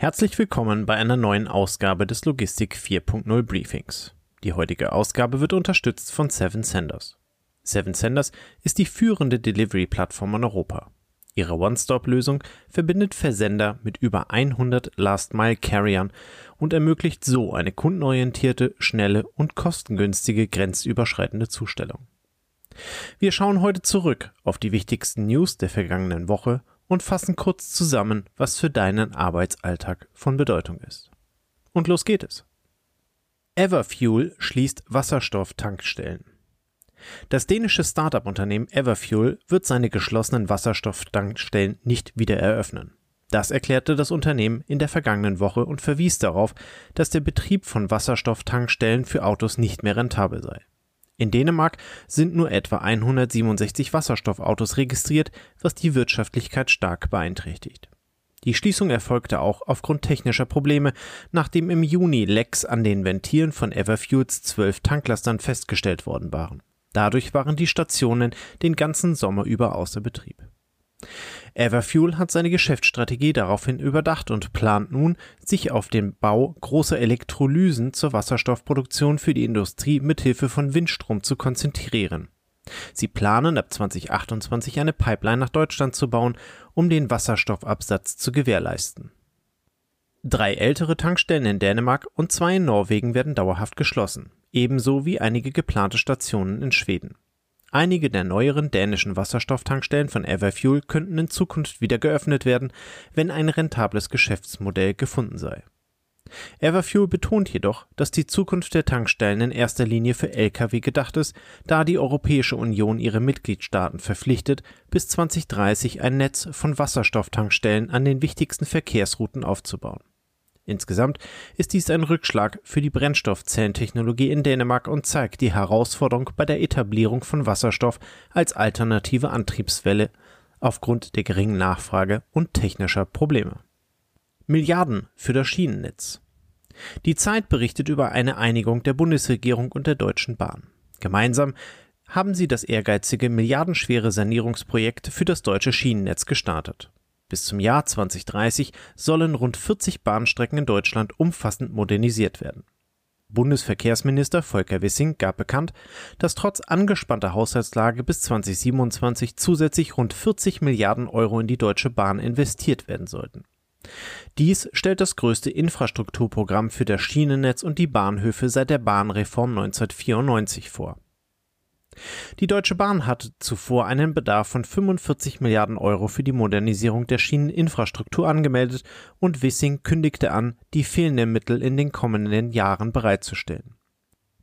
Herzlich willkommen bei einer neuen Ausgabe des Logistik 4.0 Briefings. Die heutige Ausgabe wird unterstützt von Seven Senders. Seven Senders ist die führende Delivery-Plattform in Europa. Ihre One-Stop-Lösung verbindet Versender mit über 100 Last-Mile-Carriern und ermöglicht so eine kundenorientierte, schnelle und kostengünstige grenzüberschreitende Zustellung. Wir schauen heute zurück auf die wichtigsten News der vergangenen Woche und fassen kurz zusammen, was für deinen Arbeitsalltag von Bedeutung ist. Und los geht es. Everfuel schließt Wasserstofftankstellen. Das dänische Startup-Unternehmen Everfuel wird seine geschlossenen Wasserstofftankstellen nicht wieder eröffnen. Das erklärte das Unternehmen in der vergangenen Woche und verwies darauf, dass der Betrieb von Wasserstofftankstellen für Autos nicht mehr rentabel sei. In Dänemark sind nur etwa 167 Wasserstoffautos registriert, was die Wirtschaftlichkeit stark beeinträchtigt. Die Schließung erfolgte auch aufgrund technischer Probleme, nachdem im Juni Lecks an den Ventilen von Everfuels zwölf Tanklastern festgestellt worden waren. Dadurch waren die Stationen den ganzen Sommer über außer Betrieb. Everfuel hat seine Geschäftsstrategie daraufhin überdacht und plant nun, sich auf den Bau großer Elektrolysen zur Wasserstoffproduktion für die Industrie mithilfe von Windstrom zu konzentrieren. Sie planen ab 2028 eine Pipeline nach Deutschland zu bauen, um den Wasserstoffabsatz zu gewährleisten. Drei ältere Tankstellen in Dänemark und zwei in Norwegen werden dauerhaft geschlossen, ebenso wie einige geplante Stationen in Schweden. Einige der neueren dänischen Wasserstofftankstellen von Everfuel könnten in Zukunft wieder geöffnet werden, wenn ein rentables Geschäftsmodell gefunden sei. Everfuel betont jedoch, dass die Zukunft der Tankstellen in erster Linie für Lkw gedacht ist, da die Europäische Union ihre Mitgliedstaaten verpflichtet, bis 2030 ein Netz von Wasserstofftankstellen an den wichtigsten Verkehrsrouten aufzubauen. Insgesamt ist dies ein Rückschlag für die Brennstoffzellentechnologie in Dänemark und zeigt die Herausforderung bei der Etablierung von Wasserstoff als alternative Antriebswelle aufgrund der geringen Nachfrage und technischer Probleme. Milliarden für das Schienennetz. Die Zeit berichtet über eine Einigung der Bundesregierung und der Deutschen Bahn. Gemeinsam haben sie das ehrgeizige milliardenschwere Sanierungsprojekt für das deutsche Schienennetz gestartet. Bis zum Jahr 2030 sollen rund 40 Bahnstrecken in Deutschland umfassend modernisiert werden. Bundesverkehrsminister Volker Wissing gab bekannt, dass trotz angespannter Haushaltslage bis 2027 zusätzlich rund 40 Milliarden Euro in die Deutsche Bahn investiert werden sollten. Dies stellt das größte Infrastrukturprogramm für das Schienennetz und die Bahnhöfe seit der Bahnreform 1994 vor. Die Deutsche Bahn hatte zuvor einen Bedarf von 45 Milliarden Euro für die Modernisierung der Schieneninfrastruktur angemeldet und Wissing kündigte an, die fehlenden Mittel in den kommenden Jahren bereitzustellen.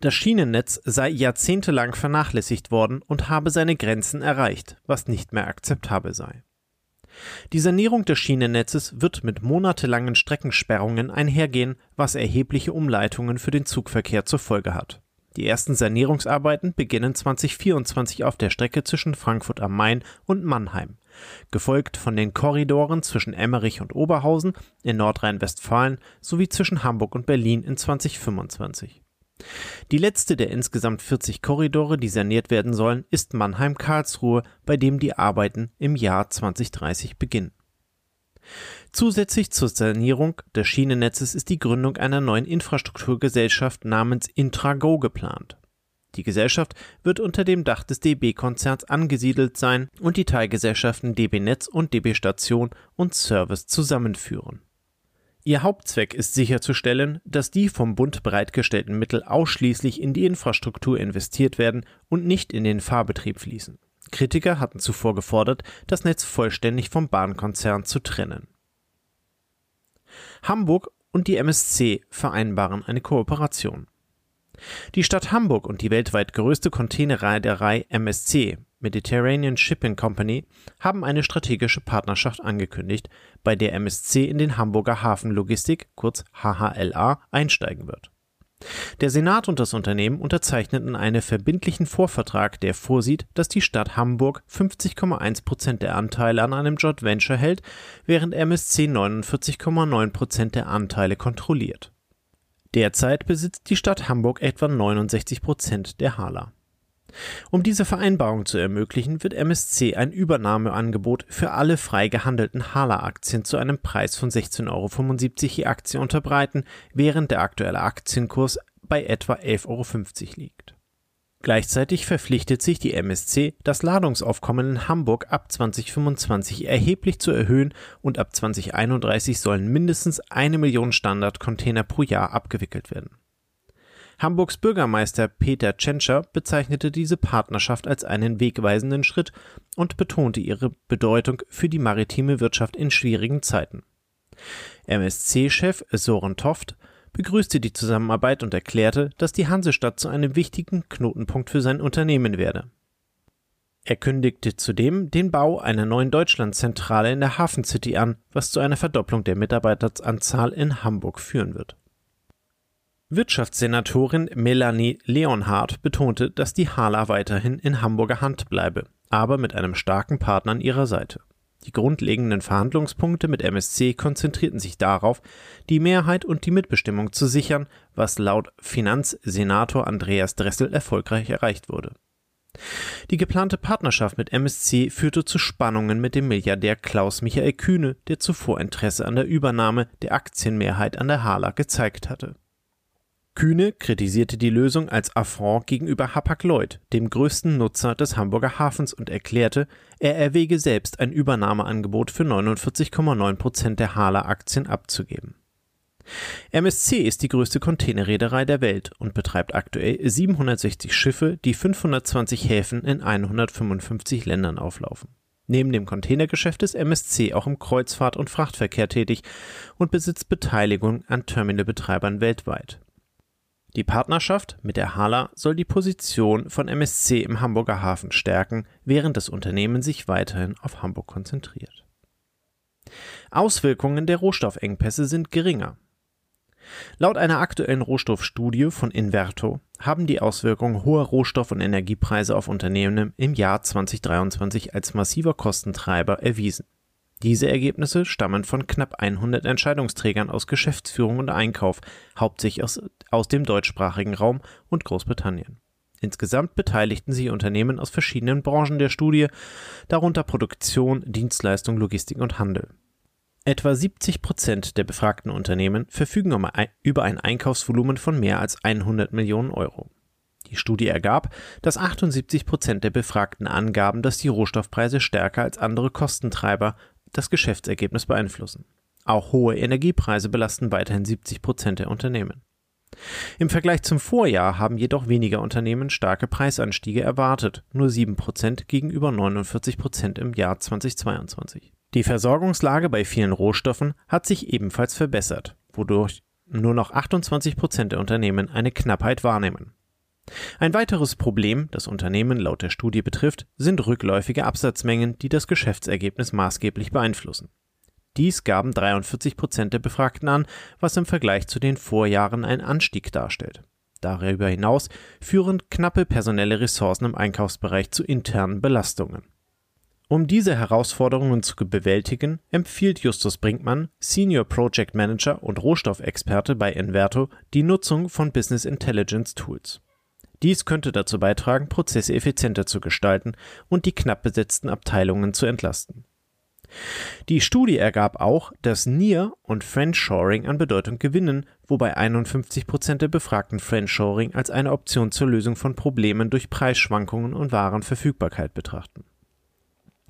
Das Schienennetz sei jahrzehntelang vernachlässigt worden und habe seine Grenzen erreicht, was nicht mehr akzeptabel sei. Die Sanierung des Schienennetzes wird mit monatelangen Streckensperrungen einhergehen, was erhebliche Umleitungen für den Zugverkehr zur Folge hat. Die ersten Sanierungsarbeiten beginnen 2024 auf der Strecke zwischen Frankfurt am Main und Mannheim, gefolgt von den Korridoren zwischen Emmerich und Oberhausen in Nordrhein-Westfalen sowie zwischen Hamburg und Berlin in 2025. Die letzte der insgesamt 40 Korridore, die saniert werden sollen, ist Mannheim-Karlsruhe, bei dem die Arbeiten im Jahr 2030 beginnen. Zusätzlich zur Sanierung des Schienennetzes ist die Gründung einer neuen Infrastrukturgesellschaft namens Intrago geplant. Die Gesellschaft wird unter dem Dach des DB-Konzerns angesiedelt sein und die Teilgesellschaften DB Netz und DB Station und Service zusammenführen. Ihr Hauptzweck ist sicherzustellen, dass die vom Bund bereitgestellten Mittel ausschließlich in die Infrastruktur investiert werden und nicht in den Fahrbetrieb fließen. Kritiker hatten zuvor gefordert, das Netz vollständig vom Bahnkonzern zu trennen. Hamburg und die MSC vereinbaren eine Kooperation. Die Stadt Hamburg und die weltweit größte Containerreederei MSC Mediterranean Shipping Company haben eine strategische Partnerschaft angekündigt, bei der MSC in den Hamburger Hafenlogistik kurz HHLA einsteigen wird. Der Senat und das Unternehmen unterzeichneten einen verbindlichen Vorvertrag, der vorsieht, dass die Stadt Hamburg 50,1 Prozent der Anteile an einem Joint Venture hält, während MSC 49,9 Prozent der Anteile kontrolliert. Derzeit besitzt die Stadt Hamburg etwa 69 Prozent der Hala. Um diese Vereinbarung zu ermöglichen, wird MSC ein Übernahmeangebot für alle frei gehandelten Hala-Aktien zu einem Preis von 16,75 Euro je Aktie unterbreiten, während der aktuelle Aktienkurs bei etwa 11,50 Euro liegt. Gleichzeitig verpflichtet sich die MSC, das Ladungsaufkommen in Hamburg ab 2025 erheblich zu erhöhen und ab 2031 sollen mindestens eine Million Standardcontainer pro Jahr abgewickelt werden. Hamburgs Bürgermeister Peter Tschentscher bezeichnete diese Partnerschaft als einen wegweisenden Schritt und betonte ihre Bedeutung für die maritime Wirtschaft in schwierigen Zeiten. MSC-Chef Soren Toft begrüßte die Zusammenarbeit und erklärte, dass die Hansestadt zu einem wichtigen Knotenpunkt für sein Unternehmen werde. Er kündigte zudem den Bau einer neuen Deutschlandzentrale in der Hafen City an, was zu einer Verdopplung der Mitarbeiteranzahl in Hamburg führen wird. Wirtschaftssenatorin Melanie Leonhardt betonte, dass die Hala weiterhin in Hamburger Hand bleibe, aber mit einem starken Partner an ihrer Seite. Die grundlegenden Verhandlungspunkte mit MSC konzentrierten sich darauf, die Mehrheit und die Mitbestimmung zu sichern, was laut Finanzsenator Andreas Dressel erfolgreich erreicht wurde. Die geplante Partnerschaft mit MSC führte zu Spannungen mit dem Milliardär Klaus Michael Kühne, der zuvor Interesse an der Übernahme der Aktienmehrheit an der Hala gezeigt hatte. Kühne kritisierte die Lösung als Affront gegenüber Hapag-Lloyd, dem größten Nutzer des Hamburger Hafens, und erklärte, er erwäge selbst ein Übernahmeangebot für 49,9 Prozent der Hala-Aktien abzugeben. MSC ist die größte Containerreederei der Welt und betreibt aktuell 760 Schiffe, die 520 Häfen in 155 Ländern auflaufen. Neben dem Containergeschäft ist MSC auch im Kreuzfahrt- und Frachtverkehr tätig und besitzt Beteiligung an Terminalbetreibern weltweit. Die Partnerschaft mit der Hala soll die Position von MSC im Hamburger Hafen stärken, während das Unternehmen sich weiterhin auf Hamburg konzentriert. Auswirkungen der Rohstoffengpässe sind geringer. Laut einer aktuellen Rohstoffstudie von Inverto haben die Auswirkungen hoher Rohstoff- und Energiepreise auf Unternehmen im Jahr 2023 als massiver Kostentreiber erwiesen. Diese Ergebnisse stammen von knapp 100 Entscheidungsträgern aus Geschäftsführung und Einkauf, hauptsächlich aus, aus dem deutschsprachigen Raum und Großbritannien. Insgesamt beteiligten sich Unternehmen aus verschiedenen Branchen der Studie, darunter Produktion, Dienstleistung, Logistik und Handel. Etwa 70 Prozent der befragten Unternehmen verfügen über ein Einkaufsvolumen von mehr als 100 Millionen Euro. Die Studie ergab, dass 78 Prozent der Befragten angaben, dass die Rohstoffpreise stärker als andere Kostentreiber das Geschäftsergebnis beeinflussen. Auch hohe Energiepreise belasten weiterhin 70 Prozent der Unternehmen. Im Vergleich zum Vorjahr haben jedoch weniger Unternehmen starke Preisanstiege erwartet, nur 7 Prozent gegenüber 49 Prozent im Jahr 2022. Die Versorgungslage bei vielen Rohstoffen hat sich ebenfalls verbessert, wodurch nur noch 28 Prozent der Unternehmen eine Knappheit wahrnehmen. Ein weiteres Problem, das Unternehmen laut der Studie betrifft, sind rückläufige Absatzmengen, die das Geschäftsergebnis maßgeblich beeinflussen. Dies gaben 43 Prozent der Befragten an, was im Vergleich zu den Vorjahren ein Anstieg darstellt. Darüber hinaus führen knappe personelle Ressourcen im Einkaufsbereich zu internen Belastungen. Um diese Herausforderungen zu bewältigen, empfiehlt Justus Brinkmann, Senior Project Manager und Rohstoffexperte bei Enverto, die Nutzung von Business Intelligence Tools. Dies könnte dazu beitragen, Prozesse effizienter zu gestalten und die knapp besetzten Abteilungen zu entlasten. Die Studie ergab auch, dass Near und Friendshoring an Bedeutung gewinnen, wobei 51 Prozent der Befragten Friendshoring als eine Option zur Lösung von Problemen durch Preisschwankungen und Warenverfügbarkeit betrachten.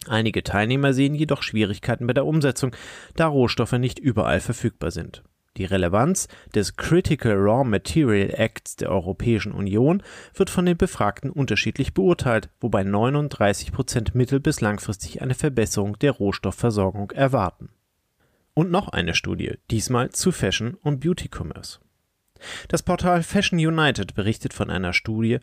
Einige Teilnehmer sehen jedoch Schwierigkeiten bei der Umsetzung, da Rohstoffe nicht überall verfügbar sind. Die Relevanz des Critical Raw Material Acts der Europäischen Union wird von den Befragten unterschiedlich beurteilt, wobei 39 Prozent mittel- bis langfristig eine Verbesserung der Rohstoffversorgung erwarten. Und noch eine Studie, diesmal zu Fashion und Beauty Commerce. Das Portal Fashion United berichtet von einer Studie,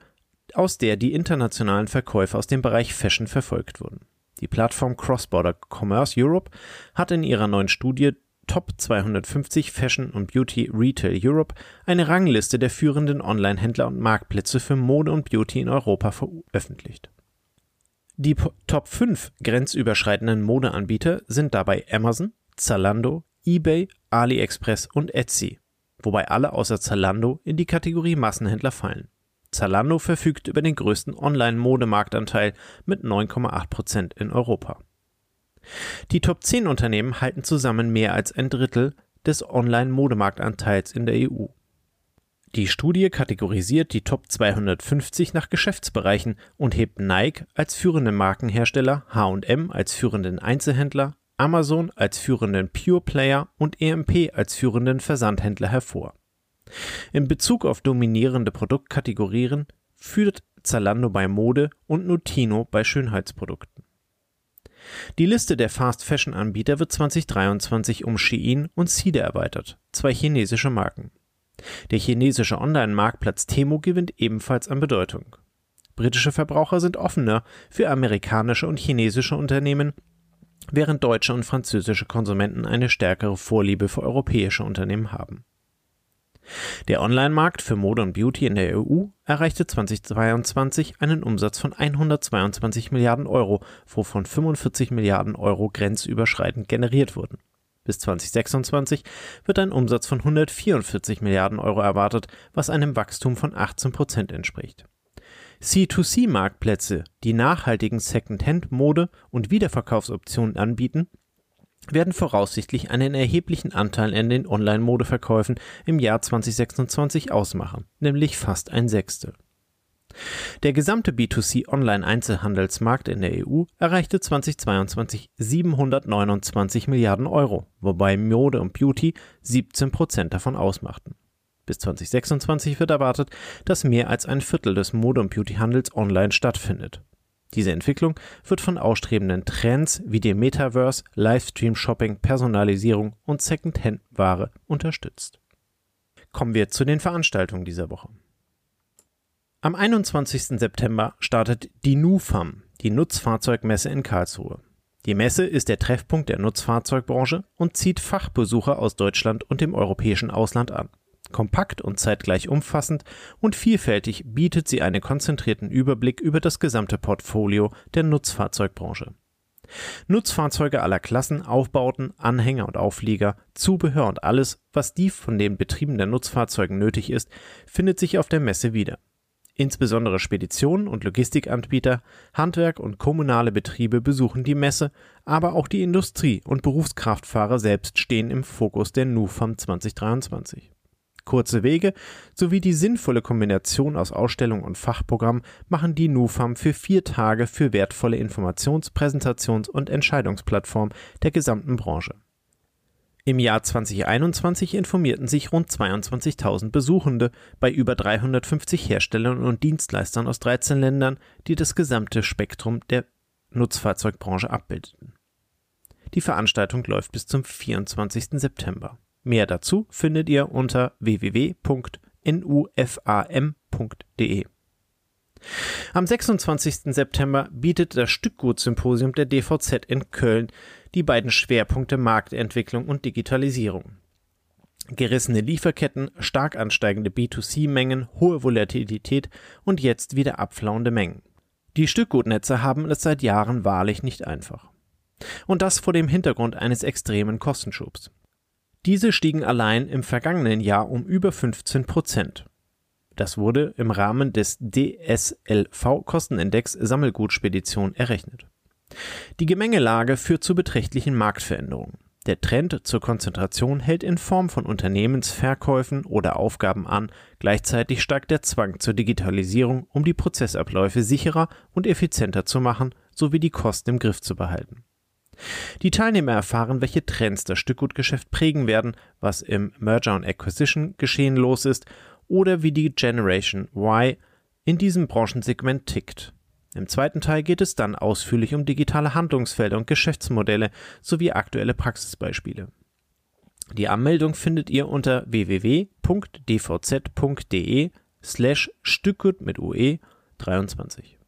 aus der die internationalen Verkäufe aus dem Bereich Fashion verfolgt wurden. Die Plattform Cross-Border Commerce Europe hat in ihrer neuen Studie Top 250 Fashion und Beauty Retail Europe eine Rangliste der führenden Online-Händler und Marktplätze für Mode und Beauty in Europa veröffentlicht. Die Top 5 grenzüberschreitenden Modeanbieter sind dabei Amazon, Zalando, eBay, AliExpress und Etsy, wobei alle außer Zalando in die Kategorie Massenhändler fallen. Zalando verfügt über den größten Online-Modemarktanteil mit 9,8 Prozent in Europa. Die Top 10 Unternehmen halten zusammen mehr als ein Drittel des Online-Modemarktanteils in der EU. Die Studie kategorisiert die Top 250 nach Geschäftsbereichen und hebt Nike als führenden Markenhersteller, H&M als führenden Einzelhändler, Amazon als führenden Pure Player und EMP als führenden Versandhändler hervor. In Bezug auf dominierende Produktkategorien führt Zalando bei Mode und Nutino bei Schönheitsprodukten. Die Liste der Fast-Fashion-Anbieter wird 2023 um Shein und Side erweitert, zwei chinesische Marken. Der chinesische Online-Marktplatz Temu gewinnt ebenfalls an Bedeutung. Britische Verbraucher sind offener für amerikanische und chinesische Unternehmen, während deutsche und französische Konsumenten eine stärkere Vorliebe für europäische Unternehmen haben. Der Online-Markt für Mode und Beauty in der EU erreichte 2022 einen Umsatz von 122 Milliarden Euro, wovon 45 Milliarden Euro grenzüberschreitend generiert wurden. Bis 2026 wird ein Umsatz von 144 Milliarden Euro erwartet, was einem Wachstum von 18 Prozent entspricht. C2C-Marktplätze, die nachhaltigen Second-Hand-Mode und Wiederverkaufsoptionen anbieten, werden voraussichtlich einen erheblichen Anteil an den Online-Modeverkäufen im Jahr 2026 ausmachen, nämlich fast ein Sechstel. Der gesamte B2C Online-Einzelhandelsmarkt in der EU erreichte 2022 729 Milliarden Euro, wobei Mode und Beauty 17 Prozent davon ausmachten. Bis 2026 wird erwartet, dass mehr als ein Viertel des Mode- und Beautyhandels online stattfindet. Diese Entwicklung wird von ausstrebenden Trends wie dem Metaverse, Livestream-Shopping, Personalisierung und Second-Hand-Ware unterstützt. Kommen wir zu den Veranstaltungen dieser Woche. Am 21. September startet die NUFAM, die Nutzfahrzeugmesse in Karlsruhe. Die Messe ist der Treffpunkt der Nutzfahrzeugbranche und zieht Fachbesucher aus Deutschland und dem europäischen Ausland an. Kompakt und zeitgleich umfassend und vielfältig bietet sie einen konzentrierten Überblick über das gesamte Portfolio der Nutzfahrzeugbranche. Nutzfahrzeuge aller Klassen, Aufbauten, Anhänger und Auflieger, Zubehör und alles, was die von den Betrieben der Nutzfahrzeugen nötig ist, findet sich auf der Messe wieder. Insbesondere Speditionen und Logistikanbieter, Handwerk und kommunale Betriebe besuchen die Messe, aber auch die Industrie und Berufskraftfahrer selbst stehen im Fokus der NUFAM 2023. Kurze Wege sowie die sinnvolle Kombination aus Ausstellung und Fachprogramm machen die NUFAM für vier Tage für wertvolle Informations-, Präsentations- und Entscheidungsplattform der gesamten Branche. Im Jahr 2021 informierten sich rund 22.000 Besuchende bei über 350 Herstellern und Dienstleistern aus 13 Ländern, die das gesamte Spektrum der Nutzfahrzeugbranche abbildeten. Die Veranstaltung läuft bis zum 24. September. Mehr dazu findet ihr unter www.nufam.de. Am 26. September bietet das Stückgutsymposium der DVZ in Köln die beiden Schwerpunkte Marktentwicklung und Digitalisierung. Gerissene Lieferketten, stark ansteigende B2C-Mengen, hohe Volatilität und jetzt wieder abflauende Mengen. Die Stückgutnetze haben es seit Jahren wahrlich nicht einfach. Und das vor dem Hintergrund eines extremen Kostenschubs. Diese stiegen allein im vergangenen Jahr um über 15 Prozent. Das wurde im Rahmen des DSLV-Kostenindex Sammelgutspedition errechnet. Die Gemengelage führt zu beträchtlichen Marktveränderungen. Der Trend zur Konzentration hält in Form von Unternehmensverkäufen oder Aufgaben an, gleichzeitig steigt der Zwang zur Digitalisierung, um die Prozessabläufe sicherer und effizienter zu machen sowie die Kosten im Griff zu behalten. Die Teilnehmer erfahren, welche Trends das Stückgutgeschäft prägen werden, was im Merger und Acquisition geschehen los ist oder wie die Generation Y in diesem Branchensegment tickt. Im zweiten Teil geht es dann ausführlich um digitale Handlungsfelder und Geschäftsmodelle sowie aktuelle Praxisbeispiele. Die Anmeldung findet ihr unter www.dvz.de slash Stückgut mit UE 23.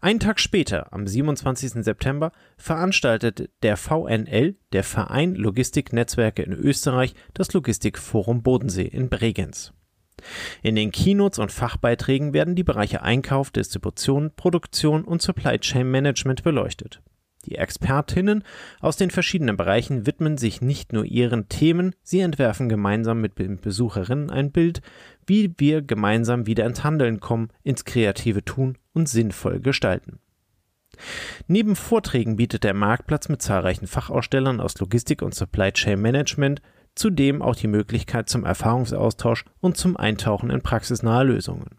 Einen Tag später, am 27. September, veranstaltet der VNL, der Verein Logistiknetzwerke in Österreich, das Logistikforum Bodensee in Bregenz. In den Keynotes und Fachbeiträgen werden die Bereiche Einkauf, Distribution, Produktion und Supply Chain Management beleuchtet. Die Expertinnen aus den verschiedenen Bereichen widmen sich nicht nur ihren Themen, sie entwerfen gemeinsam mit den Besucherinnen ein Bild, wie wir gemeinsam wieder ins Handeln kommen, ins kreative Tun und sinnvoll gestalten. Neben Vorträgen bietet der Marktplatz mit zahlreichen Fachausstellern aus Logistik und Supply Chain Management zudem auch die Möglichkeit zum Erfahrungsaustausch und zum Eintauchen in praxisnahe Lösungen.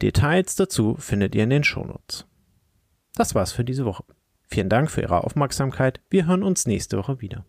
Details dazu findet ihr in den Shownotes. Das war's für diese Woche. Vielen Dank für Ihre Aufmerksamkeit. Wir hören uns nächste Woche wieder.